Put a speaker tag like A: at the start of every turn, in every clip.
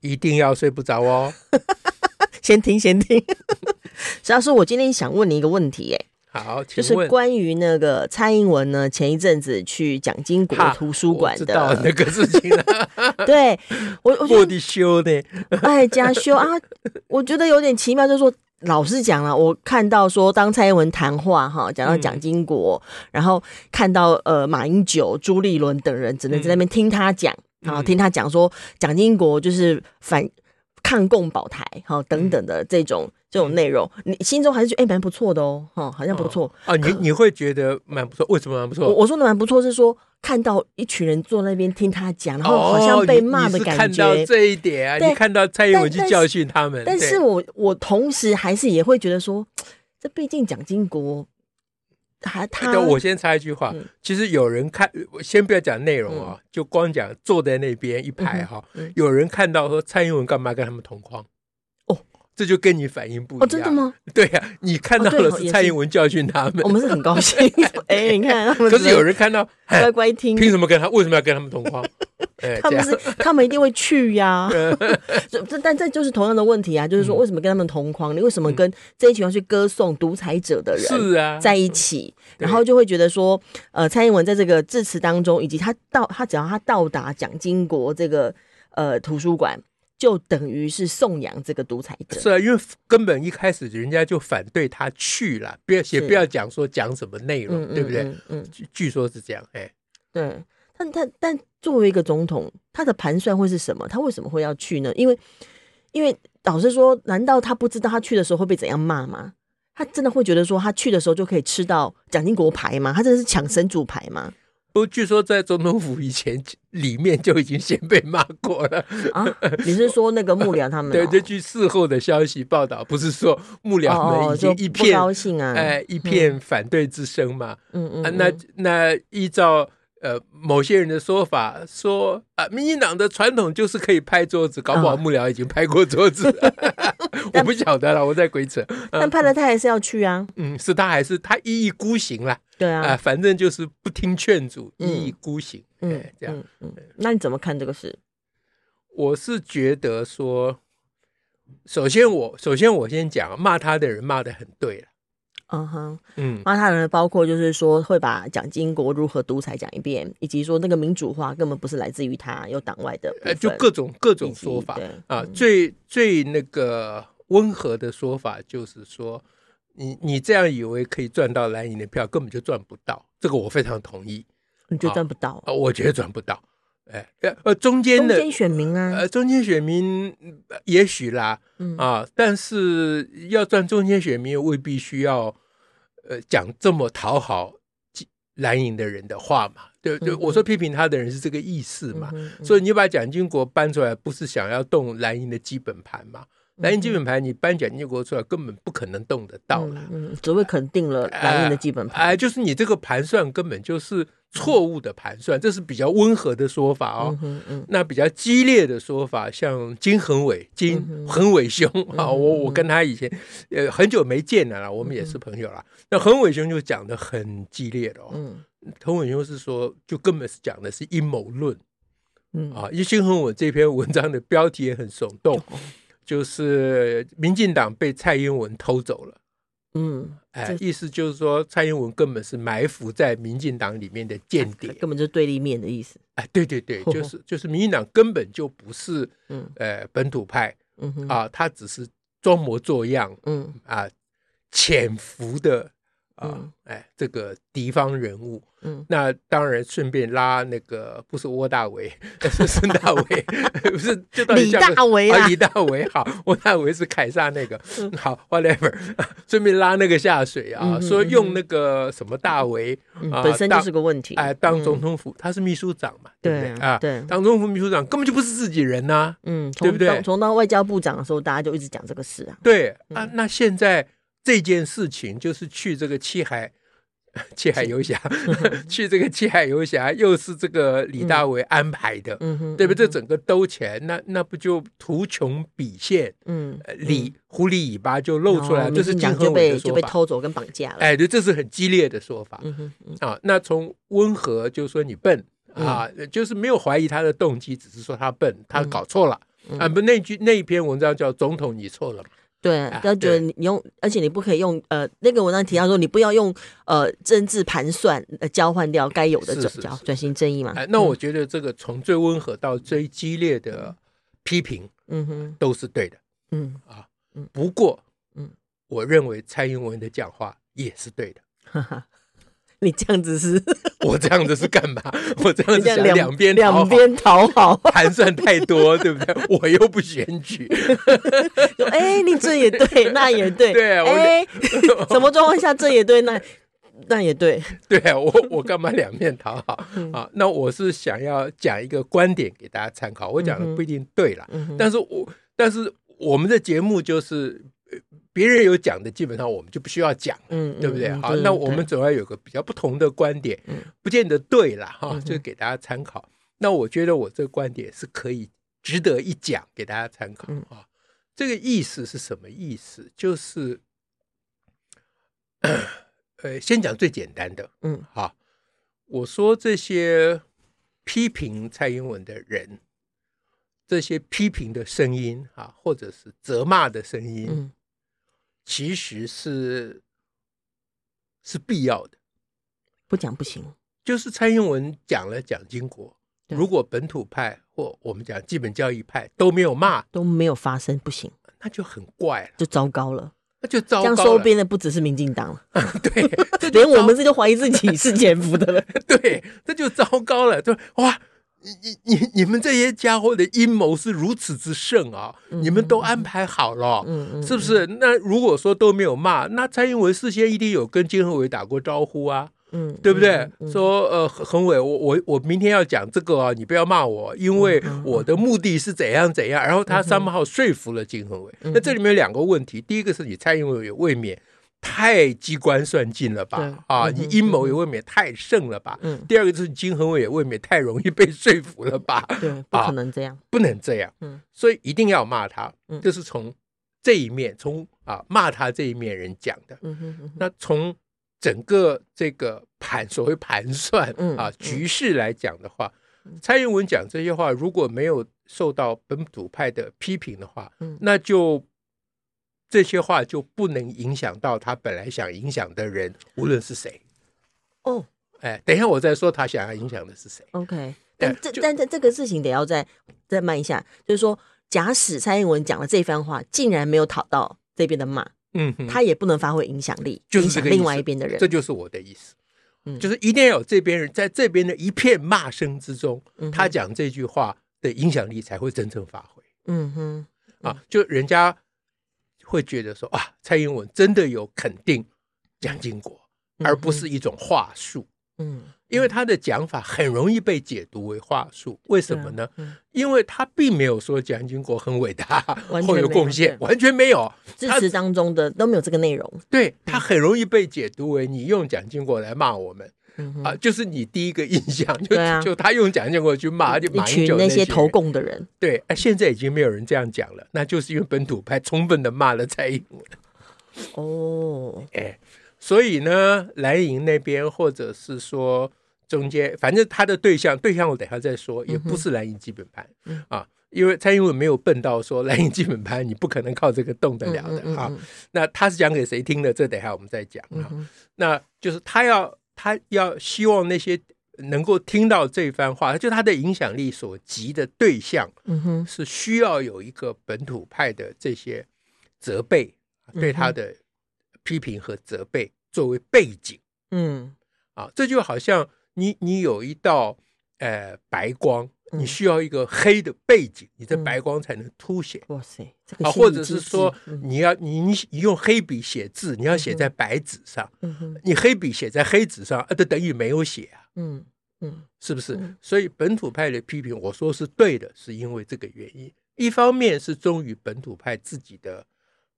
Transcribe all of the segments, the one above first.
A: 一定要睡不着哦！
B: 先 听先听。实要说，我今天想问你一个问题，
A: 哎，好，
B: 就是关于那个蔡英文呢，前一阵子去蒋经国图书馆的
A: 那个事情了。
B: 对我，我
A: 觉得修呢，
B: 哎，加修啊，我觉得有点奇妙。就是说，老实讲了，我看到说，当蔡英文谈话哈，讲到蒋经国，嗯、然后看到呃马英九、朱立伦等人只能在那边听他讲。嗯然后听他讲说，蒋经国就是反抗共保台，哈等等的这种这种内容，你心中还是觉得哎蛮不错的哦，哈好像不错
A: 啊。你你会觉得蛮不错？为什么蛮不错？
B: 我我说的蛮不错是说看到一群人坐那边听他讲，然后好像被骂的感觉。
A: 看到这一点啊，你看到蔡英文去教训他们。
B: 但是我我同时还是也会觉得说，这毕竟蒋经国。他他，
A: 我先插一句话，嗯、其实有人看，先不要讲内容啊，嗯、就光讲坐在那边一排哈，有人看到说蔡英文干嘛跟他们同框？哦，这就跟你反应不一样。
B: 哦，真的吗？
A: 对呀、啊，你看到的是蔡英文教训他们，哦、
B: 我们是很高兴。哎，你看，
A: 可是有人看到
B: 乖乖听，
A: 凭什么跟他？为什么要跟他们同框？
B: 他们是，他们一定会去呀、啊。这但这就是同样的问题啊，就是说，为什么跟他们同框？你为什么跟这一群要去歌颂独裁者的人是啊在一起？然后就会觉得说，呃，蔡英文在这个致辞当中，以及他到他只要他到达蒋经国这个呃图书馆，就等于是颂扬这个独裁者。
A: 是啊，因为根本一开始人家就反对他去了，不要也不要讲说讲什么内容，对不对？嗯，据说是这样，哎，
B: 对。但他但作为一个总统，他的盘算会是什么？他为什么会要去呢？因为因为老实说，难道他不知道他去的时候会被怎样骂吗？他真的会觉得说他去的时候就可以吃到蒋经国牌吗？他真的是抢神主牌吗？
A: 不，据说在总统府以前里面就已经先被骂过了啊！
B: 你是说那个幕僚他们？
A: 对，这据事后的消息报道，不是说幕僚们已经一片
B: 不高兴啊，
A: 哎，一片反对之声嘛？嗯嗯，那那依照。呃，某些人的说法说啊，民进党的传统就是可以拍桌子，搞不好幕僚已经拍过桌子，我不晓得了，我在鬼扯。
B: 但拍了他还是要去啊。
A: 嗯，是他还是他一意孤行了？
B: 对啊，
A: 反正就是不听劝阻，一意孤行。嗯，这样。
B: 嗯，那你怎么看这个事？
A: 我是觉得说，首先我首先我先讲，骂他的人骂的很对了。
B: 嗯哼，嗯，骂他人包括就是说会把蒋经国如何独裁讲一遍，以及说那个民主化根本不是来自于他，有党外的，
A: 就各种各种说法啊。最最那个温和的说法就是说，你你这样以为可以赚到蓝营的票，根本就赚不到。这个我非常同意。
B: 你觉得赚不到？
A: 啊，我觉得赚不到。哎，呃，中间的
B: 中间选民啊，
A: 呃，中间选民也许啦，啊，但是要赚中间选民，未必需要。呃，讲这么讨好蓝营的人的话嘛，对对，我说批评他的人是这个意思嘛，所以你把蒋经国搬出来，不是想要动蓝营的基本盘嘛？蓝营基本盘你搬蒋经国出来，根本不可能动得到了，
B: 嗯，只会肯定了蓝营的基本盘，
A: 哎，就是你这个盘算根本就是。错误的盘算，这是比较温和的说法哦。嗯嗯、那比较激烈的说法，像金恒伟、金恒伟兄啊，我我跟他以前呃很久没见了啦，我们也是朋友啦。那恒伟兄就讲的很激烈的哦。嗯，恒伟兄是说，就根本是讲的是阴谋论。嗯啊，因金恒伟这篇文章的标题也很耸动，就是民进党被蔡英文偷走了。嗯，哎，意思就是说，蔡英文根本是埋伏在民进党里面的间谍，
B: 根本就是对立面的意思。
A: 哎，对对对，就是 就是民进党根本就不是，嗯，呃，本土派，嗯哼。啊，他只是装模作样，嗯。啊，潜伏的啊，哎，这个敌方人物，
B: 嗯，
A: 那当然顺便拉那个不是窝大维，是孙大维，不是就到
B: 李大维啊，
A: 李大维好，窝大维是凯撒那个，好，whatever，顺便拉那个下水啊，说用那个什么大维啊，
B: 本身就是个问题，
A: 哎，当总统府他是秘书长嘛，对不对啊？
B: 对，
A: 当总统府秘书长根本就不是自己人呐，
B: 嗯，
A: 对不对？
B: 从当外交部长的时候，大家就一直讲这个事啊，
A: 对啊，那现在。这件事情就是去这个七海，七海游侠，去这个七海游侠，又是这个李大为安排的，
B: 嗯、
A: 对不对？这整个兜起来，那那不就图穷匕见？
B: 嗯，
A: 里狐狸尾巴就露出来，
B: 嗯、
A: 这是金恒
B: 玮的说法，就被偷走跟绑架了。
A: 哎，对，这是很激烈的说法。
B: 嗯嗯、
A: 啊，那从温和就说你笨啊，嗯、就是没有怀疑他的动机，只是说他笨，他搞错了、
B: 嗯、
A: 啊。不，那句那一篇文章叫“总统，你错了”。
B: 对，要觉得你用，而且你不可以用呃，那个文章提到说，你不要用呃政治盘算呃交换掉该有的转交转型正义嘛。
A: 哎，那我觉得这个从最温和到最激烈的批评，
B: 嗯哼，
A: 都是对的，
B: 嗯。
A: 啊，不过，
B: 嗯，
A: 我认为蔡英文的讲话也是对的。
B: 你这样子是，
A: 我这样子是干嘛？我这样子想两边
B: 两边讨好，
A: 盘算太多，对不对？我又不选举。
B: 哎，你这也对，那也对。
A: 对啊，
B: 哎，什么状况下这也对，那那也对。
A: 对啊，我我干嘛两面讨好啊？那我是想要讲一个观点给大家参考。我讲的不一定对了，但是我但是我们的节目就是。别人有讲的，基本上我们就不需要讲，
B: 嗯，
A: 对不对？
B: 嗯、
A: 好，那我们总要有个比较不同的观点，
B: 嗯、
A: 不见得对了哈，
B: 嗯、
A: 就给大家参考。嗯、那我觉得我这个观点是可以值得一讲，给大家参考啊。嗯、这个意思是什么意思？就是，呃，先讲最简单的，
B: 嗯，
A: 好，我说这些批评蔡英文的人，这些批评的声音啊，或者是责骂的声音，
B: 嗯。
A: 其实是是必要的，
B: 不讲不行。
A: 就是蔡英文讲了蒋经
B: 国，
A: 如果本土派或我们讲基本教义派都没有骂，
B: 都没有发声，不行，
A: 那就很怪了，
B: 就糟糕了，
A: 那就糟糕了。
B: 这样收编的不只是民进党了，
A: 对，
B: 连我们这就怀疑自己是潜伏的了，
A: 对，这就糟糕了，就，哇。你你你你们这些家伙的阴谋是如此之甚啊！你们都安排好了，是不是？那如果说都没有骂，那蔡英文事先一定有跟金恒伟打过招呼啊，
B: 嗯，
A: 对不对？说呃，恒伟，我我我明天要讲这个啊，你不要骂我，因为我的目的是怎样怎样。然后他三号说服了金恒伟。那这里面有两个问题，第一个是你蔡英文也未免。太机关算尽了吧？啊，
B: 嗯、
A: 你阴谋也未免太盛了吧？
B: 嗯、
A: 第二个就是金恒伟也未免太容易被说服了吧？
B: 对，不可能这样，啊、
A: 不能这样。
B: 嗯，
A: 所以一定要骂他。
B: 嗯，
A: 这是从这一面，从啊骂他这一面人讲的。
B: 嗯哼
A: 那从整个这个盘所谓盘算啊局势来讲的话，嗯、蔡英文讲这些话如果没有受到本土派的批评的话，
B: 嗯，
A: 那就。这些话就不能影响到他本来想影响的人，无论是谁。
B: 哦，
A: 哎，等一下我再说他想要影响的是谁。
B: OK，但这但这这个事情得要再再慢一下，就是说，假使蔡英文讲了这番话，竟然没有讨到这边的骂，
A: 嗯哼，
B: 他也不能发挥影响力，
A: 就是这个
B: 影响另外一边的人。
A: 这就是我的意思，
B: 嗯，
A: 就是一定要有这边人在这边的一片骂声之中，
B: 嗯，
A: 他讲这句话的影响力才会真正发挥。
B: 嗯哼，嗯
A: 啊，就人家。会觉得说啊，蔡英文真的有肯定蒋经国，
B: 嗯、
A: 而不是一种话术。
B: 嗯，
A: 因为他的讲法很容易被解读为话术。为什么呢？
B: 嗯、
A: 因为他并没有说蒋经国很伟大或
B: 有
A: 有贡献，完全没有。
B: 致辞当中的都没有这个内容。
A: 对，他很容易被解读为你用蒋经国来骂我们。啊，就是你第一个印象就就他用蒋经国去骂，就马英九
B: 那些投共的人。
A: 对，现在已经没有人这样讲了，那就是因为本土派充分的骂了蔡英文。
B: 哦，
A: 哎，所以呢，蓝营那边或者是说中间，反正他的对象对象我等下再说，也不是蓝营基本盘啊，因为蔡英文没有笨到说蓝营基本盘你不可能靠这个动得了的啊。那他是讲给谁听的？这等下我们再讲啊。那就是他要。他要希望那些能够听到这番话，就他的影响力所及的对象，
B: 嗯哼，
A: 是需要有一个本土派的这些责备，对他的批评和责备作为背景，
B: 嗯，
A: 啊，这就好像你你有一道呃白光，你需要一个黑的背景，你的白光才能凸显。
B: 哇塞，
A: 啊，或者是说你要你你用黑笔写字，你要写在白纸上，你黑笔写在黑纸上，啊，这等于没有写啊，
B: 嗯嗯，
A: 是不是？所以本土派的批评，我说是对的，是因为这个原因。一方面是忠于本土派自己的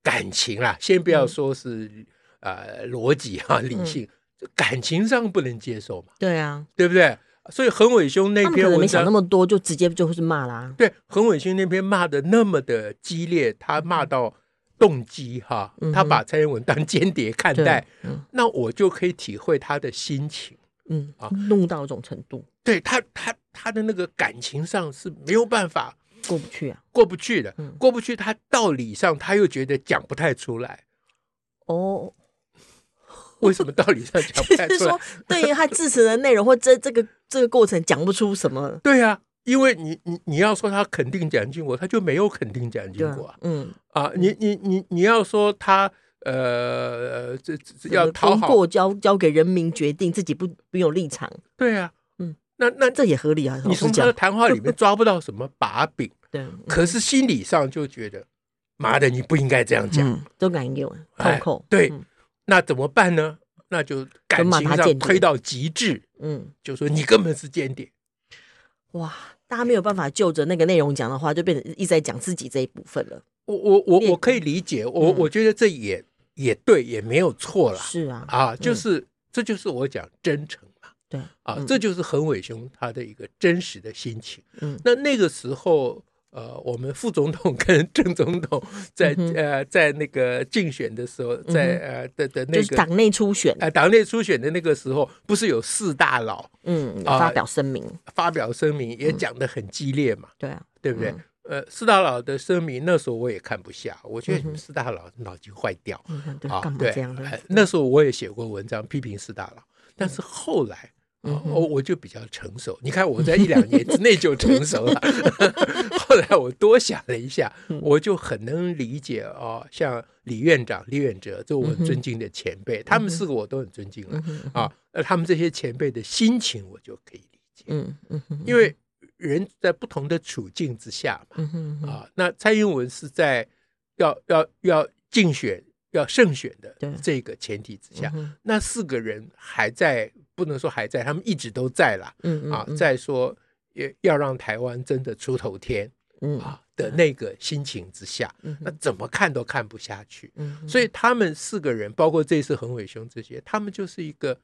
A: 感情啦，先不要说是呃逻辑哈理性，感情上不能接受嘛，
B: 对啊，
A: 对不对？所以恒伟兄那篇文章
B: 没想那么多，就直接就是骂啦。
A: 对，恒伟兄那篇骂的那么的激烈，他骂到动机哈，他把蔡英文当 间谍看待，那我就可以体会他的心情，
B: 嗯啊，弄到一种程度，
A: 对他他他的那个感情上是没有办法。
B: 过不去啊，
A: 过不去的，过不去。他道理上他又觉得讲不太出来。
B: 哦，
A: 为什么道理上讲不太出来？
B: 就是说，对于他致辞的内容或这这个这个过程讲不出什么。
A: 对啊，因为你你你要说他肯定蒋经国，他就没有肯定蒋经国啊。嗯啊，你你你你要说他呃这这要讨好
B: 过交交给人民决定，自己不没有立场。
A: 对啊。那那
B: 这也合理啊！
A: 你从他的谈话里面 抓不到什么把柄，
B: 对，
A: 可是心理上就觉得，妈的，你不应该这样讲，
B: 都敢用扣扣。
A: 对，那怎么办呢？那就感情上推到极致，嗯，就说你根本是间谍。
B: 哇，大家没有办法就着那个内容讲的话，就变成一直在讲自己这一部分了。
A: 我我我我可以理解，我我觉得这也也对，也没有错啦。
B: 是啊，
A: 啊，就是这就是我讲真诚
B: 嘛。
A: 对啊，这就是恒伟兄他的一个真实的心情。嗯，那那个时候，呃，我们副总统跟正总统 在呃在那个竞选的时候，在呃的的那个
B: 党内初选，
A: 呃党内初选的那个时候，不是有四大佬
B: 嗯发表声明，
A: 发表声明也讲的很激烈嘛？
B: 对啊，
A: 对不对？呃，四大佬的声明那时候我也看不下，我觉得你们四大佬脑筋坏掉啊！对，那时候我也写过文章批评四大佬，但是后来。我、哦、我就比较成熟，你看我在一两年之内就成熟了。后来我多想了一下，我就很能理解哦，像李院长、李远哲，这我很尊敬的前辈，他们四个我都很尊敬了啊。那他们这些前辈的心情，我就可以理解。嗯嗯，因为人在不同的处境之下嘛。啊，那蔡英文是在要要要竞选、要胜选的这个前提之下，那四个人还在。不能说还在，他们一直都在啦。嗯啊，再说也要让台湾真的出头天，嗯啊的那个心情之下，嗯那怎么看都看不下去。嗯，所以他们四个人，包括这次恒伟兄这些，他们就是一个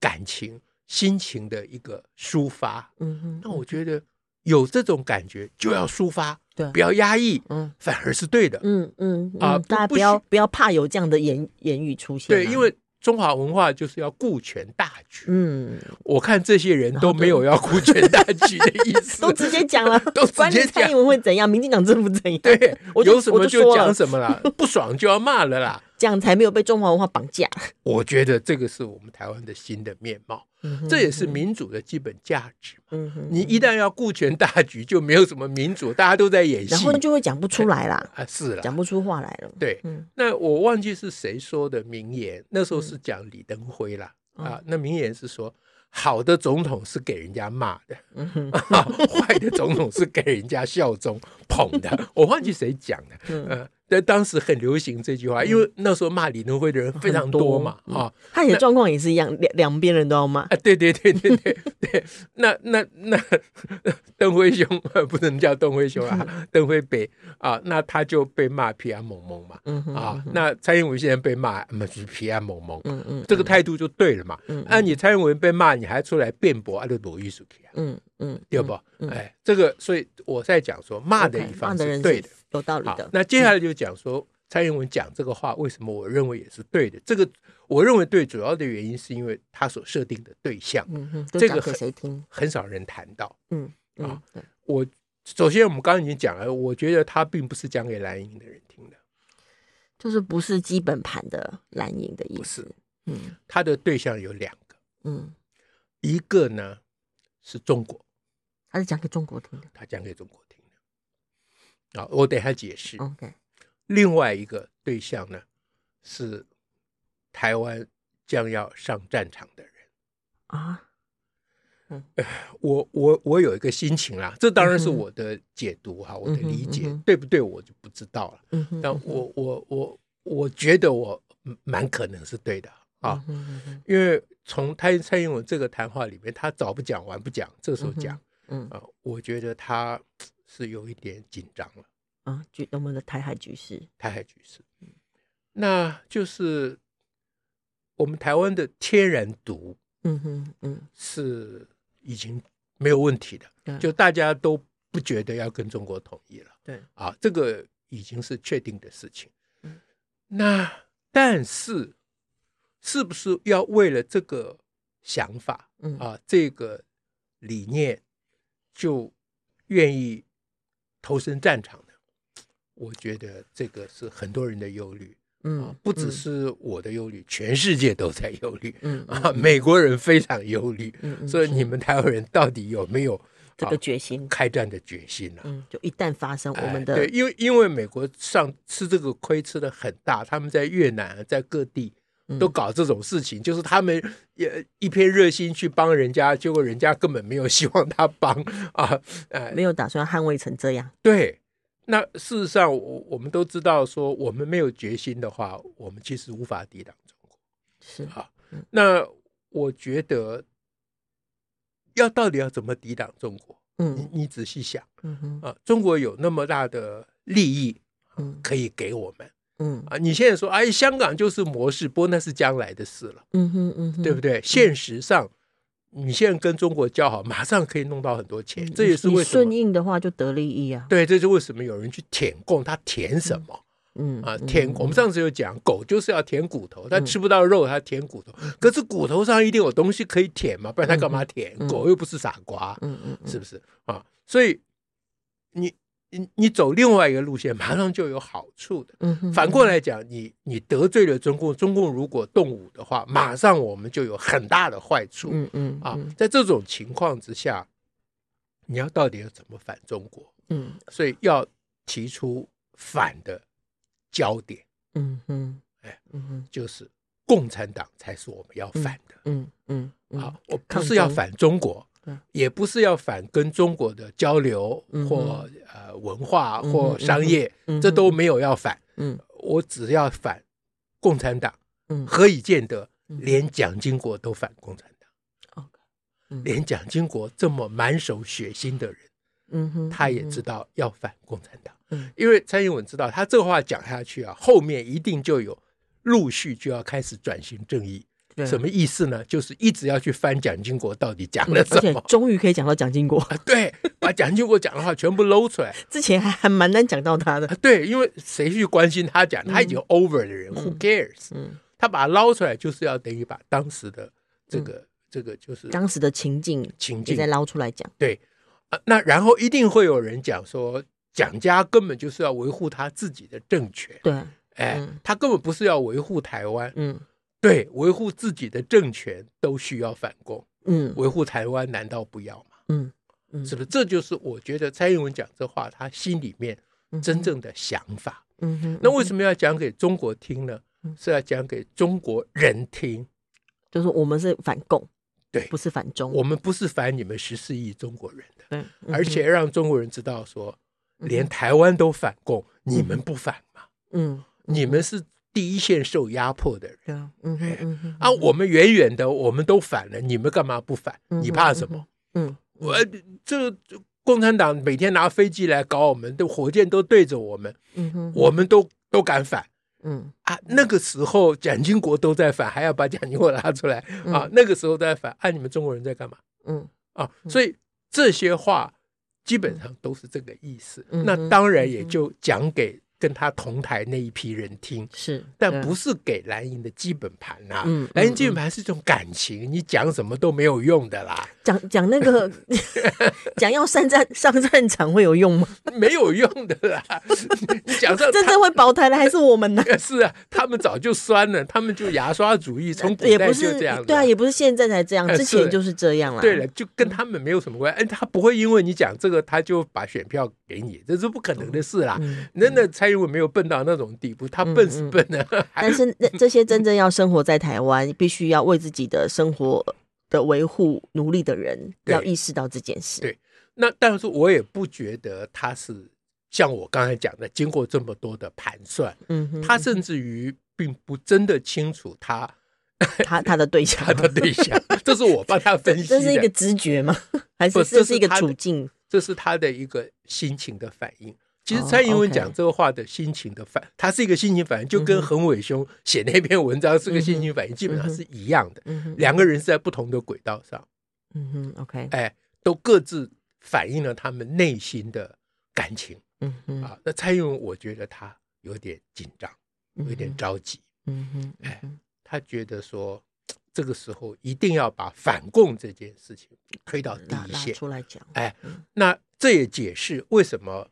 A: 感情、心情的一个抒发。嗯嗯，那我觉得有这种感觉就要抒发，对，不要压抑，嗯，反而是对的。嗯嗯
B: 啊，大家不要不要怕有这样的言言语出现。
A: 对，因为。中华文化就是要顾全大局。嗯，我看这些人都没有要顾全大局的意思，
B: 都直接讲了，
A: 都直接讲
B: 蔡英文会怎样，民进党政府怎样。
A: 对，有什么就讲什么啦，不爽就要骂了啦。
B: 这样才没有被中华文化绑架。
A: 我觉得这个是我们台湾的新的面貌，这也是民主的基本价值。你一旦要顾全大局，就没有什么民主，大家都在演戏，
B: 然后就会讲不出来啦。
A: 啊，是了，
B: 讲不出话来了。
A: 对，那我忘记是谁说的名言，那时候是讲李登辉啦。啊，那名言是说，好的总统是给人家骂的，坏的总统是给人家效忠捧的。我忘记谁讲的，嗯。在当时很流行这句话，因为那时候骂李登辉的人非常多嘛，啊，
B: 他的状况也是一样，两两边人都要骂。
A: 啊，对对对对对对，那那那 邓辉兄 不能叫邓辉兄啊，邓辉北啊，那他就被骂皮安蒙蒙嘛，啊，那蔡英文现在被骂，那就是皮安蒙蒙，嗯嗯，这个态度就对了嘛，那，你蔡英文被骂，你还出来辩驳，啊，就罗玉书记啊，嗯嗯，对不？哎，这个，所以我在讲说，骂的一方是对的。
B: 有道理的。
A: 那接下来就讲说蔡英文讲这个话，为什么我认为也是对的？这个我认为对，主要的原因是因为他所设定的对象，这个谁听？很少人谈到，嗯啊，我首先我们刚刚已经讲了，我觉得他并不是讲给蓝营的人听的，
B: 就是不是基本盘的蓝营的意思，
A: 嗯，他的对象有两个，嗯，一个呢是中国，
B: 他是讲给中国听的，
A: 他讲给中国听的。啊，我等下解释。OK，另外一个对象呢是台湾将要上战场的人。
B: 啊。
A: 嗯，我我我有一个心情啦，这当然是我的解读哈，我的理解对不对，我就不知道了。嗯，但我我我我觉得我蛮可能是对的啊，因为从蔡蔡英文这个谈话里面，他早不讲晚不讲，这时候讲，嗯啊，我觉得他是有一点紧张了。
B: 啊，局我们的台海局势，
A: 台海局势，那就是我们台湾的天然毒，嗯哼嗯，是。已经没有问题的，就大家都不觉得要跟中国统一了。对。啊，这个已经是确定的事情。嗯，那但是是不是要为了这个想法，嗯啊，这个理念就愿意投身战场呢？我觉得这个是很多人的忧虑。嗯，不只是我的忧虑，全世界都在忧虑。嗯啊，美国人非常忧虑。嗯，所以你们台湾人到底有没有
B: 这个决心
A: 开战的决心呢？
B: 嗯，就一旦发生，我们的
A: 对，因为因为美国上吃这个亏吃的很大，他们在越南在各地都搞这种事情，就是他们也一片热心去帮人家，结果人家根本没有希望他帮 啊，
B: 呃，没有打算捍卫成这样。
A: 对。那事实上，我我们都知道，说我们没有决心的话，我们其实无法抵挡中国。是啊，那我觉得要到底要怎么抵挡中国？嗯，你你仔细想，嗯哼，啊，中国有那么大的利益，嗯，可以给我们，嗯啊，你现在说，哎，香港就是模式，不过那是将来的事了，嗯哼嗯哼，对不对？现实上。你现在跟中国交好，马上可以弄到很多钱，这也是为什么顺
B: 应的话就得利益啊。
A: 对，这就为什么有人去舔供，他舔什么？嗯啊，舔。我们上次有讲，狗就是要舔骨头，它吃不到肉，它舔骨头。可是骨头上一定有东西可以舔嘛，不然它干嘛舔？狗又不是傻瓜，嗯嗯，是不是啊？所以你。你你走另外一个路线，马上就有好处的。嗯哼，反过来讲，你你得罪了中共，中共如果动武的话，马上我们就有很大的坏处。嗯嗯啊，在这种情况之下，你要到底要怎么反中国？嗯，所以要提出反的焦点。嗯哼，哎，嗯哼，就是共产党才是我们要反的。嗯嗯，好，我不是要反中国。也不是要反跟中国的交流或呃文化或商业，这都没有要反。嗯，我只要反共产党。嗯，何以见得连蒋经国都反共产党？OK，连蒋经国这么满手血腥的人，嗯哼，他也知道要反共产党。嗯，因为蔡英文知道他这话讲下去啊，后面一定就有陆续就要开始转型正义。什么意思呢？就是一直要去翻蒋经国到底讲了什么，而且
B: 终于可以讲到蒋经国。
A: 对，把蒋经国讲的话全部搂出来。
B: 之前还还蛮难讲到他的。
A: 对，因为谁去关心他讲？他已经 over 的人，Who cares？嗯，他把他捞出来，就是要等于把当时的这个这个就是
B: 当时的情境情境再捞出来讲。
A: 对啊，那然后一定会有人讲说，蒋家根本就是要维护他自己的政权。对，哎，他根本不是要维护台湾。嗯。对，维护自己的政权都需要反共，嗯，维护台湾难道不要吗？嗯，嗯，是不是？这就是我觉得蔡英文讲这话，他心里面真正的想法。嗯哼，那为什么要讲给中国听呢？是要讲给中国人听，
B: 就是我们是反共，
A: 对，
B: 不是反中，
A: 我们不是反你们十四亿中国人的，对，而且让中国人知道说，连台湾都反共，你们不反吗？嗯，你们是。第一线受压迫的人，嗯啊，我们远远的，我们都反了，你们干嘛不反？你怕什么？嗯，我这共产党每天拿飞机来搞我们，的火箭都对着我们，嗯哼，我们都都敢反，嗯。啊，那个时候蒋经国都在反，还要把蒋经国拉出来。啊，那个时候都在反，啊，你们中国人在干嘛？嗯。啊，所以这些话基本上都是这个意思，那当然也就讲给。跟他同台那一批人听是，但不是给蓝营的基本盘呐。嗯，蓝营基本盘是一种感情，你讲什么都没有用的啦。
B: 讲讲那个 讲要上战上战场会有用吗？
A: 没有用的啦。你讲这
B: 真正会保台的还是我们呢？
A: 是啊，他们早就酸了，他们就牙刷主义，从古代就这样。
B: 对啊，也不是现在才这样，之前就是这样了。
A: 对了，就跟他们没有什么关系。哎，他不会因为你讲这个，他就把选票给你，这是不可能的事啦。真的才。蔡英文没有笨到那种地步，他笨是笨的、啊嗯嗯，
B: 但是那这些真正要生活在台湾，必须要为自己的生活的维护努力的人，要意识到这件事。
A: 对，那但是我也不觉得他是像我刚才讲的，经过这么多的盘算，他甚至于并不真的清楚他。
B: 他他的 对象，
A: 他的对象，这是我帮他分析的。
B: 这是一个直觉吗？还是这是一个处境？
A: 这是他的一个心情的反应。其实蔡英文讲这个话的心情的反，他是一个心情反应，就跟恒伟兄写那篇文章是个心情反应，基本上是一样的。两个人是在不同的轨道上。
B: 嗯哼，OK，
A: 哎，都各自反映了他们内心的感情。嗯哼，啊，那蔡英文我觉得他有点紧张，有点着急。嗯哼，哎。他觉得说，这个时候一定要把反共这件事情推到第一线
B: 出来讲。
A: 哎，那这也解释为什么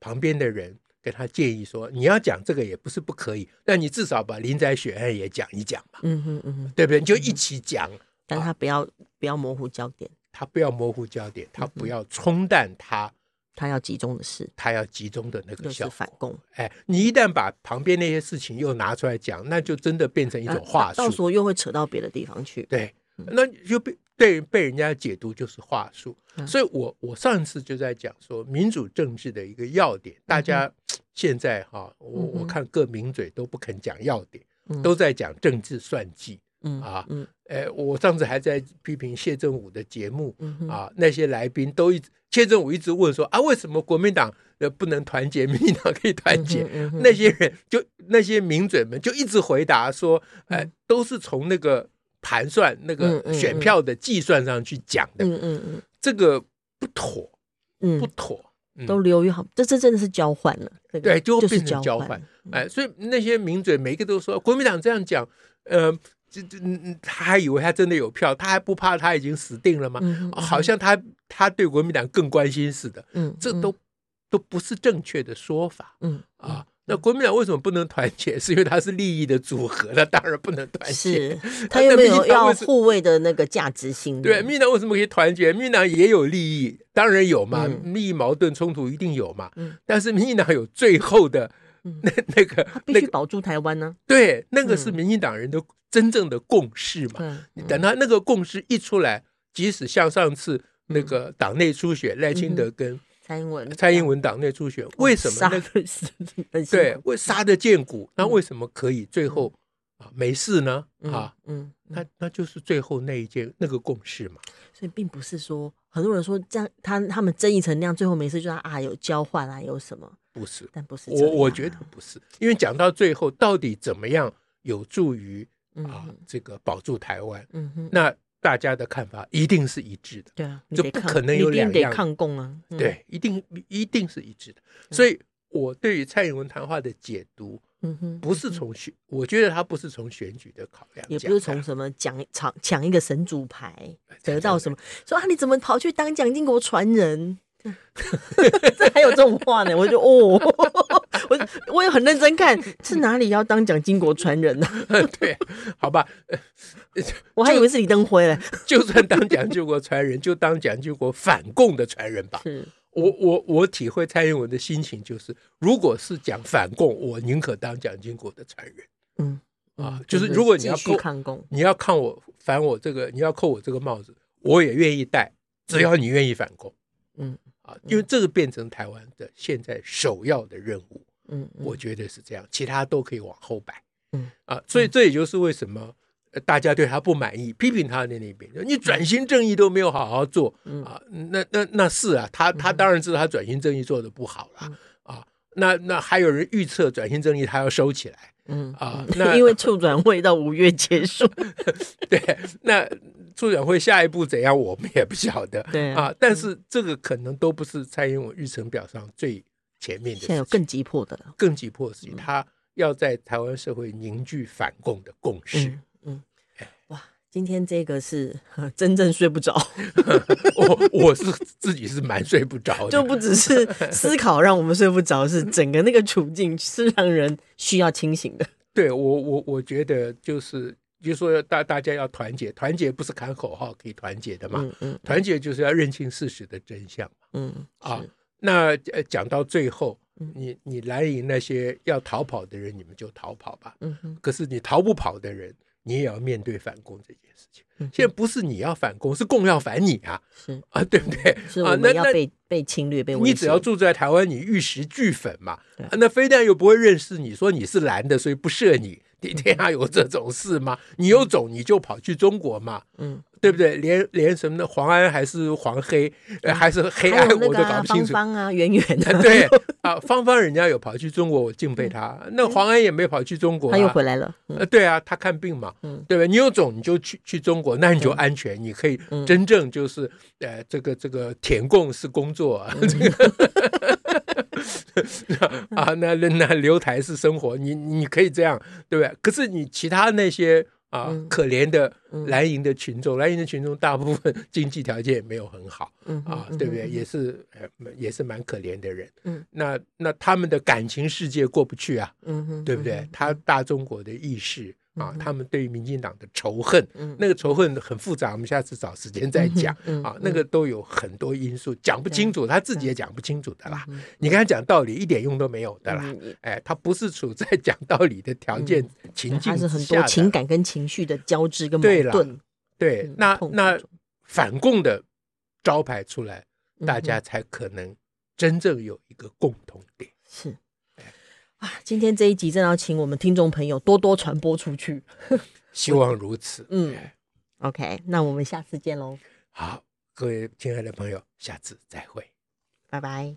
A: 旁边的人跟他建议说，你要讲这个也不是不可以，但你至少把林宅血案也讲一讲嘛。嗯哼嗯哼，对不对？你就一起讲，
B: 但他不要不要模糊焦点，
A: 他不要模糊焦点，他不要冲淡他。
B: 他要集中的事，
A: 他要集中的那个效果。
B: 反共。
A: 哎，你一旦把旁边那些事情又拿出来讲，那就真的变成一种话术，
B: 到时候又会扯到别的地方去。
A: 对，那就被被被人家解读就是话术。所以我我上次就在讲说，民主政治的一个要点，大家现在哈，我我看各名嘴都不肯讲要点，都在讲政治算计。嗯啊，嗯，哎，我上次还在批评谢振武的节目，啊，那些来宾都一直。谢振武一直问说啊，为什么国民党呃不能团结，民进党可以团结？嗯嗯、那些人就那些名嘴们就一直回答说，哎、呃，都是从那个盘算那个选票的计算上去讲的，嗯嗯嗯，这个不妥，嗯，不妥，
B: 都流于好，这这真的是交换了，
A: 对，就变成交换，哎，所以那些名嘴每一个都说国民党这样讲，呃。这这嗯他还以为他真的有票，他还不怕他已经死定了吗？好像他他对国民党更关心似的。嗯，这都都不是正确的说法。嗯啊，那国民党为什么不能团结？是因为它是利益的组合，它当然不能团结。
B: 是 他有没有要护卫的那个价值性？
A: 对，民进党为什么可以团结？民进党也有利益，当然有嘛，嗯、利益矛盾冲突一定有嘛。嗯，但是民进党有最后的。那 那个
B: 必须保住台湾呢？
A: 对，那个是民进党人的真正的共识嘛。等他那个共识一出来，即使像上次那个党内初选，赖清德跟
B: 蔡英文，
A: 蔡英文党内初选，为什么？那个对，为杀的见骨，那为什么可以最后啊没事呢？啊，嗯，那那就是最后那一件那个共识嘛。
B: 所以并不是说很多人说这样，他他们争议成那样，最后没事，就说啊有交换啊，有什么？
A: 不是，
B: 但不是
A: 我，我觉得不是，因为讲到最后，到底怎么样有助于啊这个保住台湾？嗯哼，那大家的看法一定是一致的。对啊，就不可能有两样
B: 抗共啊。
A: 对，一定一定是一致的。所以我对于蔡英文谈话的解读，嗯哼，不是从选，我觉得他不是从选举的考量，
B: 也不是从什么讲抢抢一个神主牌得到什么，说啊你怎么跑去当蒋经国传人？这还有这种话呢？我就哦，我 我也很认真看，是哪里要当蒋经国传人呢？
A: 对，好吧，
B: 我还以为是李登辉嘞。
A: 就算当蒋经国传人，就当蒋经国反共的传人吧。是我我我体会蔡英文的心情，就是如果是讲反共，我宁可当蒋经国的传人。嗯啊，就是如果你要扣
B: 抗共，
A: 你要抗我反我这个，你要扣我这个帽子，我也愿意戴，只要你愿意反共。嗯。啊，因为这个变成台湾的现在首要的任务，嗯，我觉得是这样，其他都可以往后摆，嗯啊，所以这也就是为什么大家对他不满意，批评他的那边，你转型正义都没有好好做，啊，那那那是啊，他他当然知道他转型正义做的不好了，啊，那那还有人预测转型正义他要收起来，嗯啊，那
B: 因为促转会到五月结束，
A: 对，那。促转会下一步怎样，我们也不晓得。对啊，但是这个可能都不是蔡英文日程表上最前面的。
B: 现在有更急迫的了，
A: 更急迫的事情，他要在台湾社会凝聚反共的共识。
B: 嗯，哇，今天这个是 真正睡不着。
A: 我我是自己是蛮睡不着的，
B: 就不只是思考让我们睡不着，是整个那个处境是让人需要清醒的。
A: 对我我我觉得就是。就是说大大家要团结，团结不是喊口号可以团结的嘛？嗯嗯，团结就是要认清事实的真相嘛。嗯啊，那呃讲到最后，你你蓝营那些要逃跑的人，你们就逃跑吧。
B: 嗯哼，
A: 可是你逃不跑的人，你也要面对反攻这件事情。现在不是你要反攻，是共要反你啊！
B: 是
A: 啊，对不对？
B: 是我们要被被侵略、被。
A: 你只要住在台湾，你玉石俱焚嘛。那非但又不会认识你，说你是蓝的，所以不射你。天下有这种事吗？你有种你就跑去中国嘛。嗯。对不对？连连什么的黄安还是黄黑，还是黑暗，我都搞不清楚。
B: 芳芳啊，圆圆的。
A: 对啊，芳芳人家有跑去中国，我敬佩他。那黄安也没跑去中国，
B: 他又回来了。
A: 呃，对啊，他看病嘛，对吧？你有种你就去去中国，那你就安全，你可以真正就是呃，这个这个填供是工作啊，这个 啊，那那留台式生活，你你可以这样，对不对？可是你其他那些。啊，可怜的蓝营的群众，蓝营的群众大部分 经济条件也没有很好，啊，对不对？也是，也是蛮可怜的人。嗯，那那他们的感情世界过不去啊，嗯，对不对？他大中国的意识。啊，他们对于民进党的仇恨，那个仇恨很复杂，我们下次找时间再讲。啊，那个都有很多因素，讲不清楚，他自己也讲不清楚的啦。你跟他讲道理一点用都没有的啦。哎，他不是处在讲道理的条件情境下，
B: 是很多情感跟情绪的交织跟矛盾。
A: 对，那那反共的招牌出来，大家才可能真正有一个共同点。
B: 是。啊，今天这一集真的要请我们听众朋友多多传播出去，
A: 希望如此。
B: 嗯，OK，那我们下次见喽。
A: 好，各位亲爱的朋友，下次再会，
B: 拜拜。